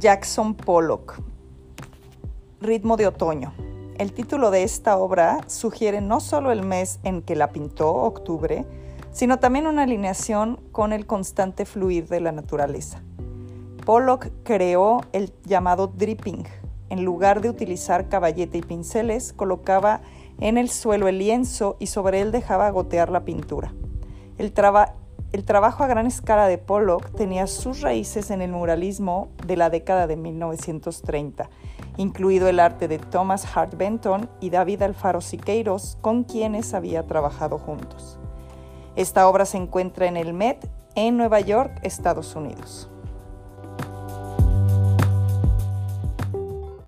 Jackson Pollock, Ritmo de Otoño. El título de esta obra sugiere no solo el mes en que la pintó, octubre, sino también una alineación con el constante fluir de la naturaleza. Pollock creó el llamado dripping. En lugar de utilizar caballete y pinceles, colocaba en el suelo el lienzo y sobre él dejaba gotear la pintura. El, el trabajo a gran escala de Pollock tenía sus raíces en el muralismo de la década de 1930 incluido el arte de Thomas Hart Benton y David Alfaro Siqueiros, con quienes había trabajado juntos. Esta obra se encuentra en el Met, en Nueva York, Estados Unidos.